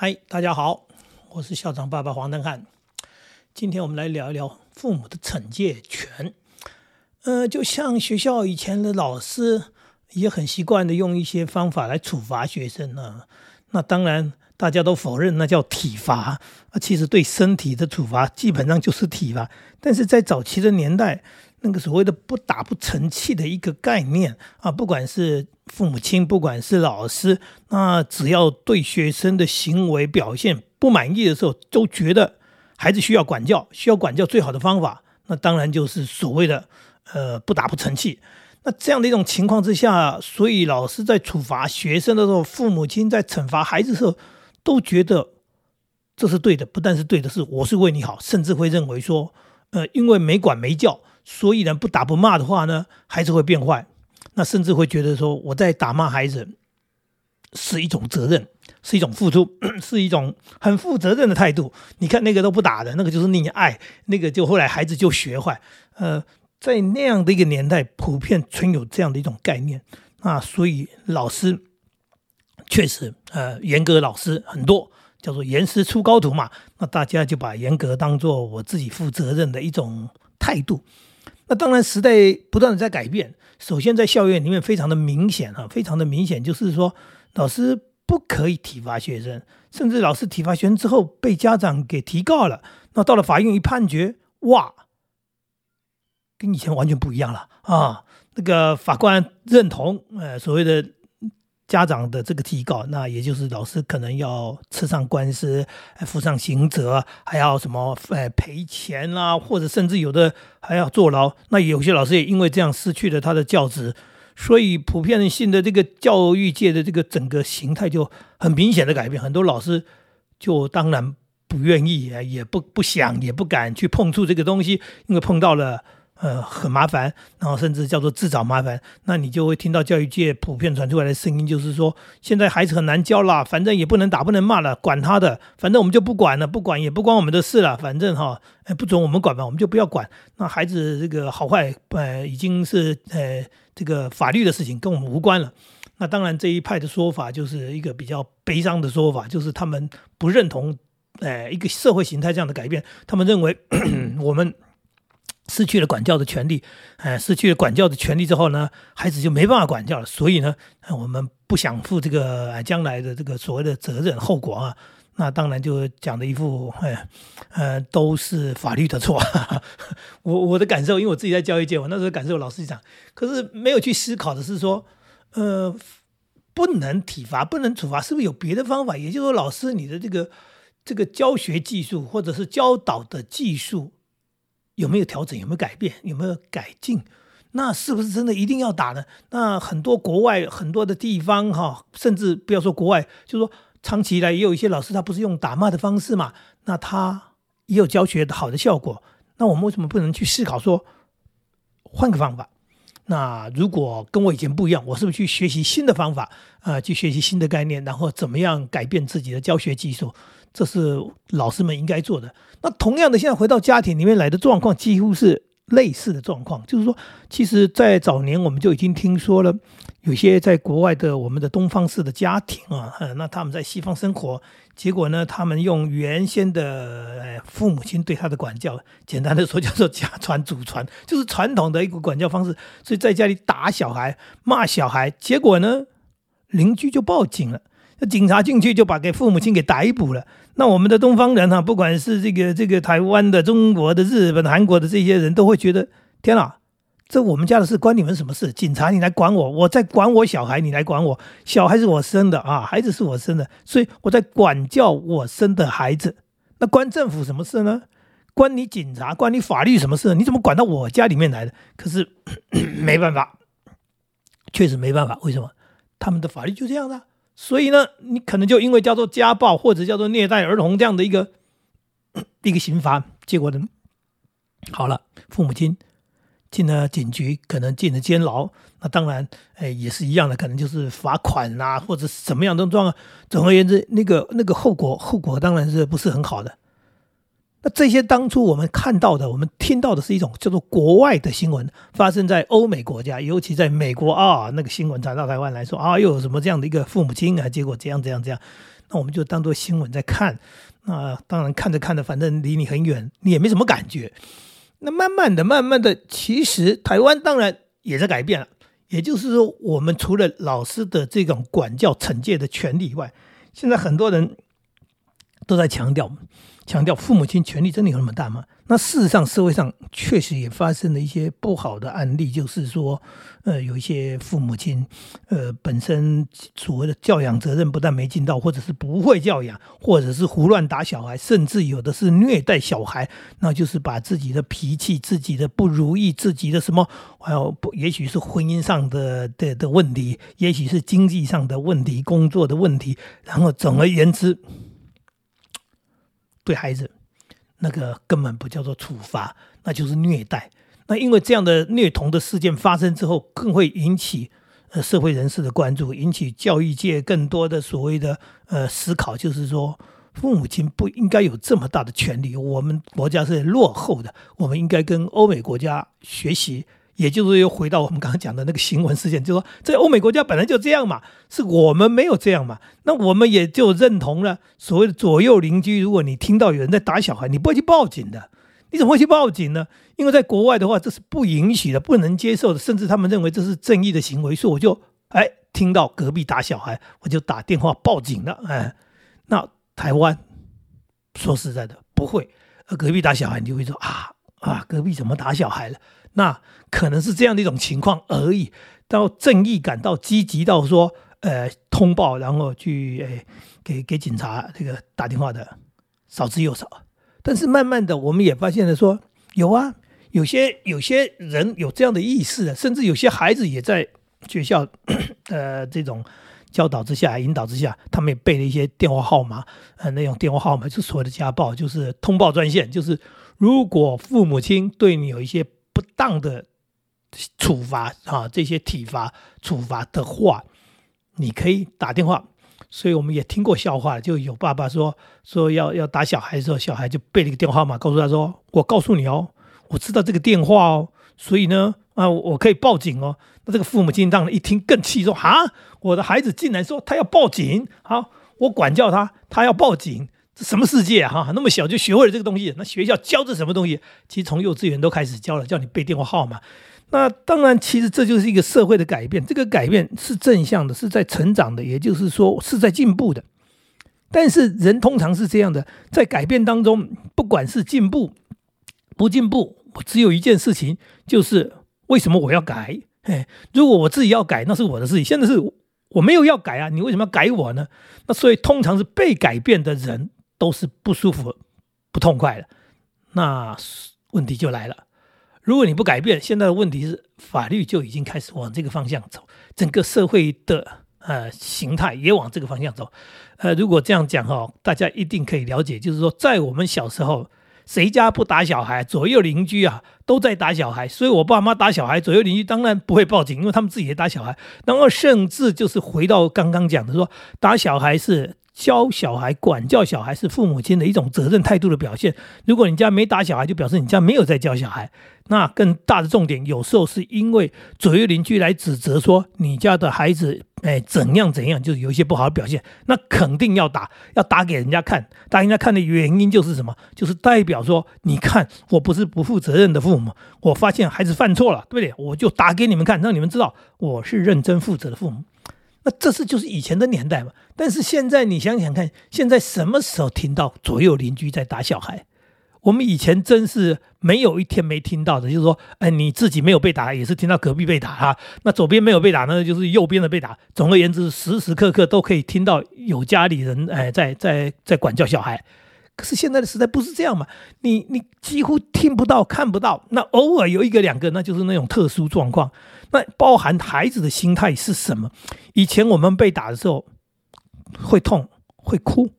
嗨，大家好，我是校长爸爸黄登汉。今天我们来聊一聊父母的惩戒权。呃，就像学校以前的老师也很习惯的用一些方法来处罚学生呢。那当然，大家都否认那叫体罚啊。其实对身体的处罚基本上就是体罚。但是在早期的年代，那个所谓的不打不成器的一个概念啊，不管是父母亲，不管是老师，那只要对学生的行为表现不满意的时候，都觉得孩子需要管教，需要管教最好的方法，那当然就是所谓的呃不打不成器。那这样的一种情况之下，所以老师在处罚学生的时候，父母亲在惩罚孩子的时候，都觉得这是对的，不但是对的，是我是为你好，甚至会认为说，呃，因为没管没教。所以呢，不打不骂的话呢，孩子会变坏。那甚至会觉得说，我在打骂孩子是一种责任，是一种付出，是一种很负责任的态度。你看那个都不打的，那个就是溺爱，那个就后来孩子就学坏。呃，在那样的一个年代，普遍存有这样的一种概念。那所以老师确实，呃，严格老师很多，叫做严师出高徒嘛。那大家就把严格当做我自己负责任的一种态度。那当然，时代不断的在改变。首先，在校园里面非常的明显啊，非常的明显，就是说老师不可以体罚学生，甚至老师体罚学生之后被家长给提告了。那到了法院一判决，哇，跟以前完全不一样了啊！那个法官认同，呃，所谓的。家长的这个提告，那也就是老师可能要吃上官司，负上刑责，还要什么呃赔钱啦，或者甚至有的还要坐牢。那有些老师也因为这样失去了他的教职，所以普遍性的这个教育界的这个整个形态就很明显的改变。很多老师就当然不愿意，也不不想，也不敢去碰触这个东西，因为碰到了。呃，很麻烦，然后甚至叫做自找麻烦。那你就会听到教育界普遍传出来的声音，就是说现在孩子很难教了，反正也不能打，不能骂了，管他的，反正我们就不管了，不管也不关我们的事了，反正哈，不准我们管嘛，我们就不要管。那孩子这个好坏，呃，已经是呃这个法律的事情，跟我们无关了。那当然这一派的说法就是一个比较悲伤的说法，就是他们不认同，呃，一个社会形态这样的改变，他们认为我们。失去了管教的权利，哎，失去了管教的权利之后呢，孩子就没办法管教了。所以呢，我们不想负这个将来的这个所谓的责任后果啊。那当然就讲的一副，哎，呃，都是法律的错。我我的感受，因为我自己在教育界，我那时候感受老师讲，可是没有去思考的是说，呃，不能体罚，不能处罚，是不是有别的方法？也就是说，老师你的这个这个教学技术或者是教导的技术。有没有调整？有没有改变？有没有改进？那是不是真的一定要打呢？那很多国外很多的地方哈，甚至不要说国外，就说长期以来也有一些老师，他不是用打骂的方式嘛？那他也有教学的好的效果。那我们为什么不能去思考说换个方法？那如果跟我以前不一样，我是不是去学习新的方法啊？去学习新的概念，然后怎么样改变自己的教学技术？这是老师们应该做的。那同样的，现在回到家庭里面来的状况，几乎是类似的状况。就是说，其实，在早年我们就已经听说了，有些在国外的我们的东方式的家庭啊，那他们在西方生活，结果呢，他们用原先的父母亲对他的管教，简单的说叫做家传祖传，就是传统的一个管教方式。所以在家里打小孩、骂小孩，结果呢，邻居就报警了。那警察进去就把给父母亲给逮捕了。那我们的东方人哈，不管是这个这个台湾的、中国的、日本、韩国的这些人都会觉得，天哪，这我们家的事关你们什么事？警察你来管我，我在管我小孩，你来管我，小孩是我生的啊，孩子是我生的，所以我在管教我生的孩子。那关政府什么事呢？关你警察、关你法律什么事？你怎么管到我家里面来的？可是 没办法，确实没办法。为什么？他们的法律就这样的。所以呢，你可能就因为叫做家暴或者叫做虐待儿童这样的一个 一个刑罚，结果呢，好了，父母亲进了警局，可能进了监牢，那当然，哎，也是一样的，可能就是罚款啦，或者什么样的状况。总而言之，那个那个后果后果当然是不是很好的。那这些当初我们看到的，我们听到的是一种叫做国外的新闻，发生在欧美国家，尤其在美国啊，那个新闻传到台湾来说啊，又有什么这样的一个父母亲啊，结果这样这样这样。那我们就当做新闻在看。那当然看着看着，反正离你很远，你也没什么感觉。那慢慢的、慢慢的，其实台湾当然也在改变了。也就是说，我们除了老师的这种管教、惩戒的权利以外，现在很多人都在强调。强调父母亲权力真的有那么大吗？那事实上，社会上确实也发生了一些不好的案例，就是说，呃，有一些父母亲，呃，本身所谓的教养责任不但没尽到，或者是不会教养，或者是胡乱打小孩，甚至有的是虐待小孩，那就是把自己的脾气、自己的不如意、自己的什么，还有不，也许是婚姻上的的的问题，也许是经济上的问题、工作的问题，然后总而言之。对孩子，那个根本不叫做处罚，那就是虐待。那因为这样的虐童的事件发生之后，更会引起呃社会人士的关注，引起教育界更多的所谓的呃思考，就是说父母亲不应该有这么大的权利。我们国家是落后的，我们应该跟欧美国家学习。也就是又回到我们刚刚讲的那个新闻事件，就说在欧美国家本来就这样嘛，是我们没有这样嘛，那我们也就认同了所谓的左右邻居。如果你听到有人在打小孩，你不会去报警的，你怎么会去报警呢？因为在国外的话，这是不允许的，不能接受的，甚至他们认为这是正义的行为，所以我就哎听到隔壁打小孩，我就打电话报警了。哎，那台湾说实在的不会，隔壁打小孩，你就会说啊啊，隔壁怎么打小孩了？那可能是这样的一种情况而已。到正义感到积极到说，呃，通报然后去诶给给警察这个打电话的少之又少。但是慢慢的，我们也发现了说，有啊，有些有些人有这样的意识，甚至有些孩子也在学校 呃这种教导之下、引导之下，他们也背了一些电话号码，呃，那种电话号码就所谓的家暴，就是通报专线，就是如果父母亲对你有一些。不当的处罚啊，这些体罚处罚的话，你可以打电话。所以我们也听过笑话，就有爸爸说说要要打小孩的时候，小孩就背了一个电话号码，告诉他说：“我告诉你哦，我知道这个电话哦，所以呢啊，我可以报警哦。”那这个父母亲当然一听更气，说：“啊，我的孩子竟然说他要报警，好，我管教他，他要报警。”什么世界啊！哈，那么小就学会了这个东西。那学校教这什么东西？其实从幼稚园都开始教了，叫你背电话号码。那当然，其实这就是一个社会的改变。这个改变是正向的，是在成长的，也就是说是在进步的。但是人通常是这样的，在改变当中，不管是进步不进步，我只有一件事情，就是为什么我要改？哎，如果我自己要改，那是我的事情。现在是我没有要改啊，你为什么要改我呢？那所以通常是被改变的人。都是不舒服、不痛快的，那问题就来了。如果你不改变，现在的问题是法律就已经开始往这个方向走，整个社会的呃形态也往这个方向走。呃，如果这样讲哈，大家一定可以了解，就是说，在我们小时候，谁家不打小孩？左右邻居啊都在打小孩，所以我爸妈打小孩，左右邻居当然不会报警，因为他们自己也打小孩。然后甚至就是回到刚刚讲的，说打小孩是。教小孩、管教小孩是父母亲的一种责任态度的表现。如果你家没打小孩，就表示你家没有在教小孩。那更大的重点，有时候是因为左右邻居来指责说你家的孩子，哎，怎样怎样，就是有一些不好的表现，那肯定要打，要打给人家看。打人家看的原因就是什么？就是代表说，你看我不是不负责任的父母，我发现孩子犯错了，对不对？我就打给你们看，让你们知道我是认真负责的父母。那这是就是以前的年代嘛，但是现在你想想看，现在什么时候听到左右邻居在打小孩？我们以前真是没有一天没听到的，就是说，哎，你自己没有被打，也是听到隔壁被打哈。那左边没有被打，那就是右边的被打。总而言之，时时刻刻都可以听到有家里人哎在在在管教小孩。可是现在的时代不是这样嘛？你你几乎听不到、看不到。那偶尔有一个两个，那就是那种特殊状况。那包含孩子的心态是什么？以前我们被打的时候会痛会哭，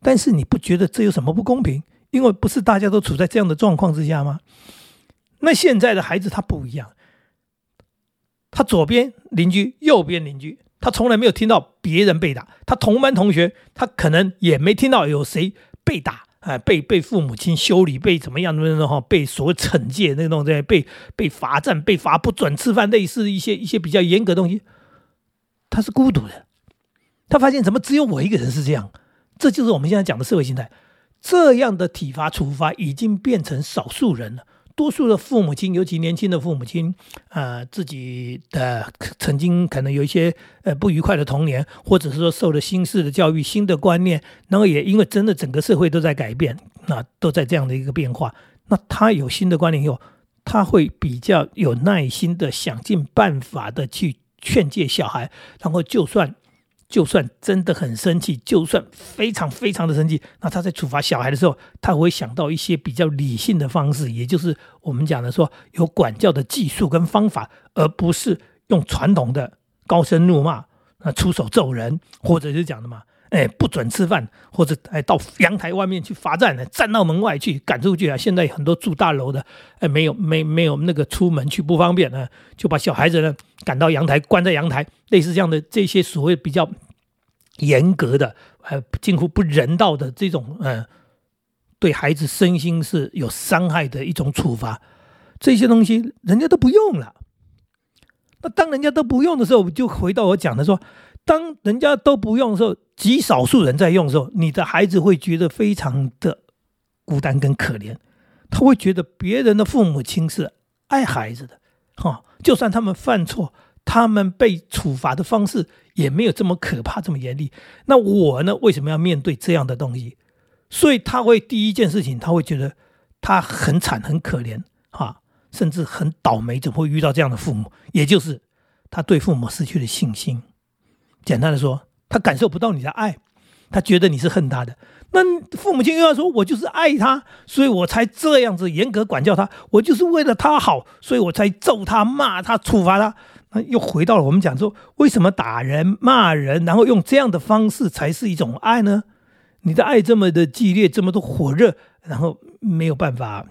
但是你不觉得这有什么不公平？因为不是大家都处在这样的状况之下吗？那现在的孩子他不一样，他左边邻居，右边邻居，他从来没有听到别人被打，他同班同学他可能也没听到有谁。被打啊，被被父母亲修理，被怎么样的那哈，被所惩戒那种在被被罚站，被罚不准吃饭，类似一些一些比较严格的东西，他是孤独的，他发现怎么只有我一个人是这样？这就是我们现在讲的社会心态。这样的体罚处罚已经变成少数人了。多数的父母亲，尤其年轻的父母亲，呃，自己的曾经可能有一些呃不愉快的童年，或者是说受了新式的教育、新的观念，然后也因为真的整个社会都在改变，那都在这样的一个变化，那他有新的观念以后，他会比较有耐心的想尽办法的去劝诫小孩，然后就算。就算真的很生气，就算非常非常的生气，那他在处罚小孩的时候，他会想到一些比较理性的方式，也就是我们讲的说有管教的技术跟方法，而不是用传统的高声怒骂、那出手揍人，或者是讲的嘛。哎，不准吃饭，或者哎到阳台外面去罚站呢，站到门外去赶出去啊！现在很多住大楼的，哎，没有没没有那个出门去不方便呢，就把小孩子呢赶到阳台，关在阳台，类似这样的这些所谓比较严格的，呃，近乎不人道的这种，呃，对孩子身心是有伤害的一种处罚，这些东西人家都不用了。那当人家都不用的时候，就回到我讲的说。当人家都不用的时候，极少数人在用的时候，你的孩子会觉得非常的孤单跟可怜，他会觉得别人的父母亲是爱孩子的，哈，就算他们犯错，他们被处罚的方式也没有这么可怕，这么严厉。那我呢，为什么要面对这样的东西？所以他会第一件事情，他会觉得他很惨、很可怜，哈，甚至很倒霉，怎么会遇到这样的父母？也就是他对父母失去了信心。简单的说，他感受不到你的爱，他觉得你是恨他的。那父母亲又要说，我就是爱他，所以我才这样子严格管教他，我就是为了他好，所以我才揍他、骂他、处罚他。那又回到了我们讲说，为什么打人、骂人，然后用这样的方式才是一种爱呢？你的爱这么的激烈，这么多火热，然后没有办法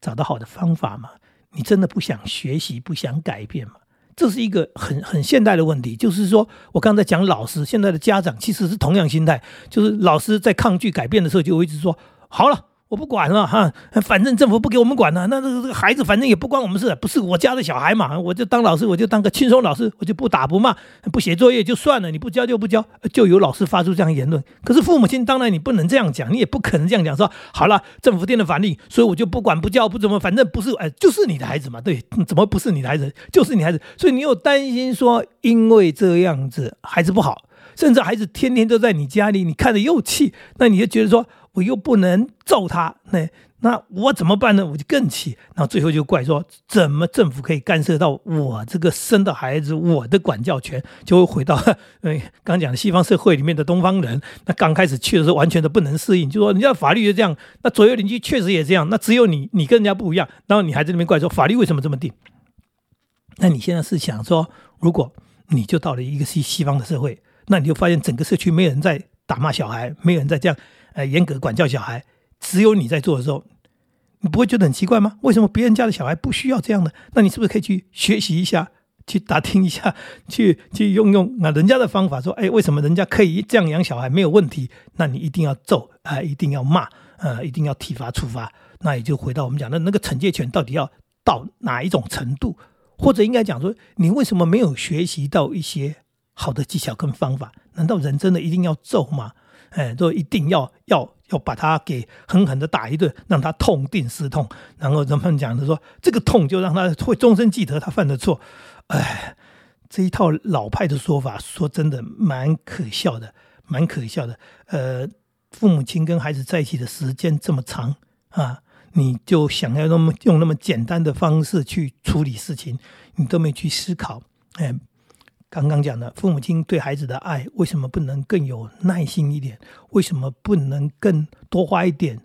找到好的方法吗？你真的不想学习，不想改变吗？这是一个很很现代的问题，就是说我刚才讲老师，现在的家长其实是同样心态，就是老师在抗拒改变的时候，就一直说好了。我不管了哈，反正政府不给我们管了，那这个这个孩子反正也不关我们事，不是我家的小孩嘛，我就当老师，我就当个轻松老师，我就不打不骂，不写作业就算了，你不教就不教，就有老师发出这样言论。可是父母亲当然你不能这样讲，你也不可能这样讲，说好了，政府定了法令，所以我就不管不教不怎么，反正不是哎，就是你的孩子嘛，对，怎么不是你的孩子，就是你孩子，所以你又担心说，因为这样子孩子不好，甚至孩子天天都在你家里，你看着又气，那你就觉得说。我又不能揍他，那那我怎么办呢？我就更气，然后最后就怪说，怎么政府可以干涉到我这个生的孩子，我的管教权就会回到，嗯，刚讲的西方社会里面的东方人，那刚开始去的时候完全的不能适应，就说人家法律就这样，那左右邻居确实也这样，那只有你你跟人家不一样，然后你还在那边怪说法律为什么这么定？那你现在是想说，如果你就到了一个西西方的社会，那你就发现整个社区没有人在打骂小孩，没有人在这样。呃，严格管教小孩，只有你在做的时候，你不会觉得很奇怪吗？为什么别人家的小孩不需要这样的？那你是不是可以去学习一下，去打听一下，去去用用那人家的方法，说，哎，为什么人家可以这样养小孩没有问题？那你一定要揍啊，一定要骂，呃，一定要体罚处罚。那也就回到我们讲的那个惩戒权到底要到哪一种程度？或者应该讲说，你为什么没有学习到一些好的技巧跟方法？难道人真的一定要揍吗？哎，都一定要要要把他给狠狠的打一顿，让他痛定思痛，然后人们讲的说，这个痛就让他会终身记得他犯的错。哎，这一套老派的说法，说真的蛮可笑的，蛮可笑的。呃，父母亲跟孩子在一起的时间这么长啊，你就想要那么用那么简单的方式去处理事情，你都没去思考，哎。刚刚讲的父母亲对孩子的爱，为什么不能更有耐心一点？为什么不能更多花一点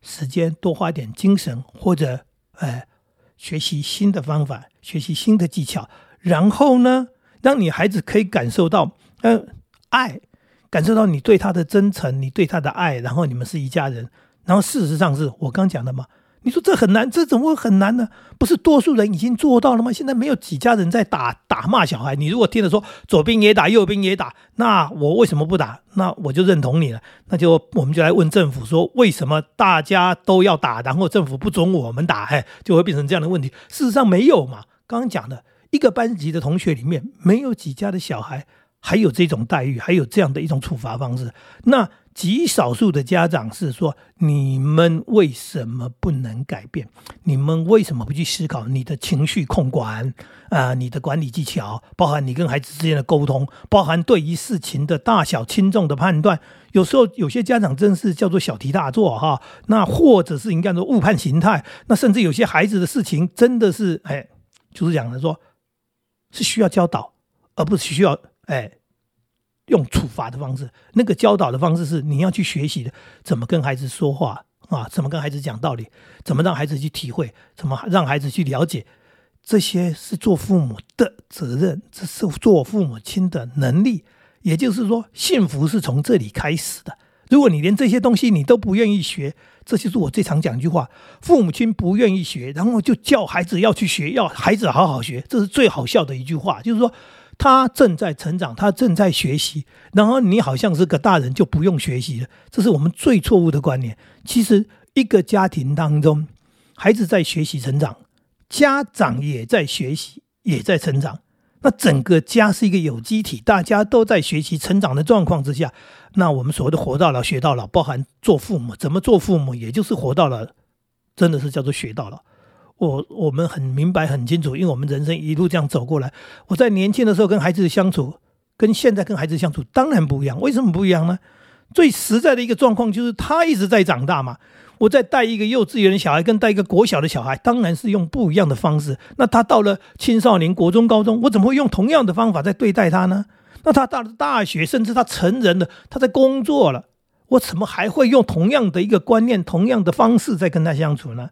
时间，多花一点精神，或者呃学习新的方法，学习新的技巧，然后呢，让你孩子可以感受到呃爱，感受到你对他的真诚，你对他的爱，然后你们是一家人。然后事实上是我刚讲的嘛。你说这很难，这怎么会很难呢？不是多数人已经做到了吗？现在没有几家人在打打骂小孩。你如果听着说左边也打，右边也打，那我为什么不打？那我就认同你了。那就我们就来问政府说，为什么大家都要打，然后政府不准我们打？嘿，就会变成这样的问题。事实上没有嘛。刚刚讲的一个班级的同学里面，没有几家的小孩还有这种待遇，还有这样的一种处罚方式。那极少数的家长是说：你们为什么不能改变？你们为什么不去思考你的情绪控管啊？你的管理技巧，包含你跟孩子之间的沟通，包含对于事情的大小轻重的判断。有时候有些家长真是叫做小题大做哈。那或者是应该说误判形态。那甚至有些孩子的事情真的是哎，就是讲的说，是需要教导，而不是需要哎。用处罚的方式，那个教导的方式是你要去学习的，怎么跟孩子说话啊？怎么跟孩子讲道理？怎么让孩子去体会？怎么让孩子去了解？这些是做父母的责任，这是做父母亲的能力。也就是说，幸福是从这里开始的。如果你连这些东西你都不愿意学，这就是我最常讲一句话：父母亲不愿意学，然后就叫孩子要去学，要孩子好好学，这是最好笑的一句话。就是说。他正在成长，他正在学习，然后你好像是个大人就不用学习了，这是我们最错误的观念。其实，一个家庭当中，孩子在学习成长，家长也在学习，也在成长。那整个家是一个有机体，大家都在学习成长的状况之下，那我们所谓的活到老学到老，包含做父母，怎么做父母，也就是活到了，真的是叫做学到老。我我们很明白很清楚，因为我们人生一路这样走过来。我在年轻的时候跟孩子相处，跟现在跟孩子相处当然不一样。为什么不一样呢？最实在的一个状况就是他一直在长大嘛。我在带一个幼稚园的小孩，跟带一个国小的小孩，当然是用不一样的方式。那他到了青少年、国中、高中，我怎么会用同样的方法在对待他呢？那他到了大学，甚至他成人了，他在工作了，我怎么还会用同样的一个观念、同样的方式在跟他相处呢？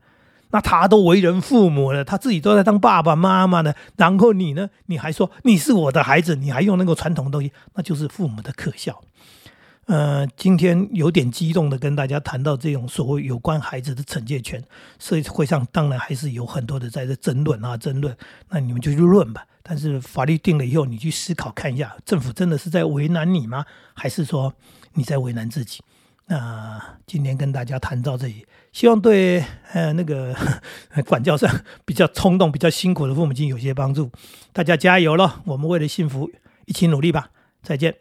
那他都为人父母了，他自己都在当爸爸妈妈呢。然后你呢？你还说你是我的孩子，你还用那个传统东西，那就是父母的可笑。呃，今天有点激动的跟大家谈到这种所谓有关孩子的惩戒权，社会上当然还是有很多的在这争论啊，争论。那你们就去论吧。但是法律定了以后，你去思考看一下，政府真的是在为难你吗？还是说你在为难自己？那今天跟大家谈到这里，希望对呃那个 管教上比较冲动、比较辛苦的父母亲有些帮助。大家加油了，我们为了幸福一起努力吧！再见。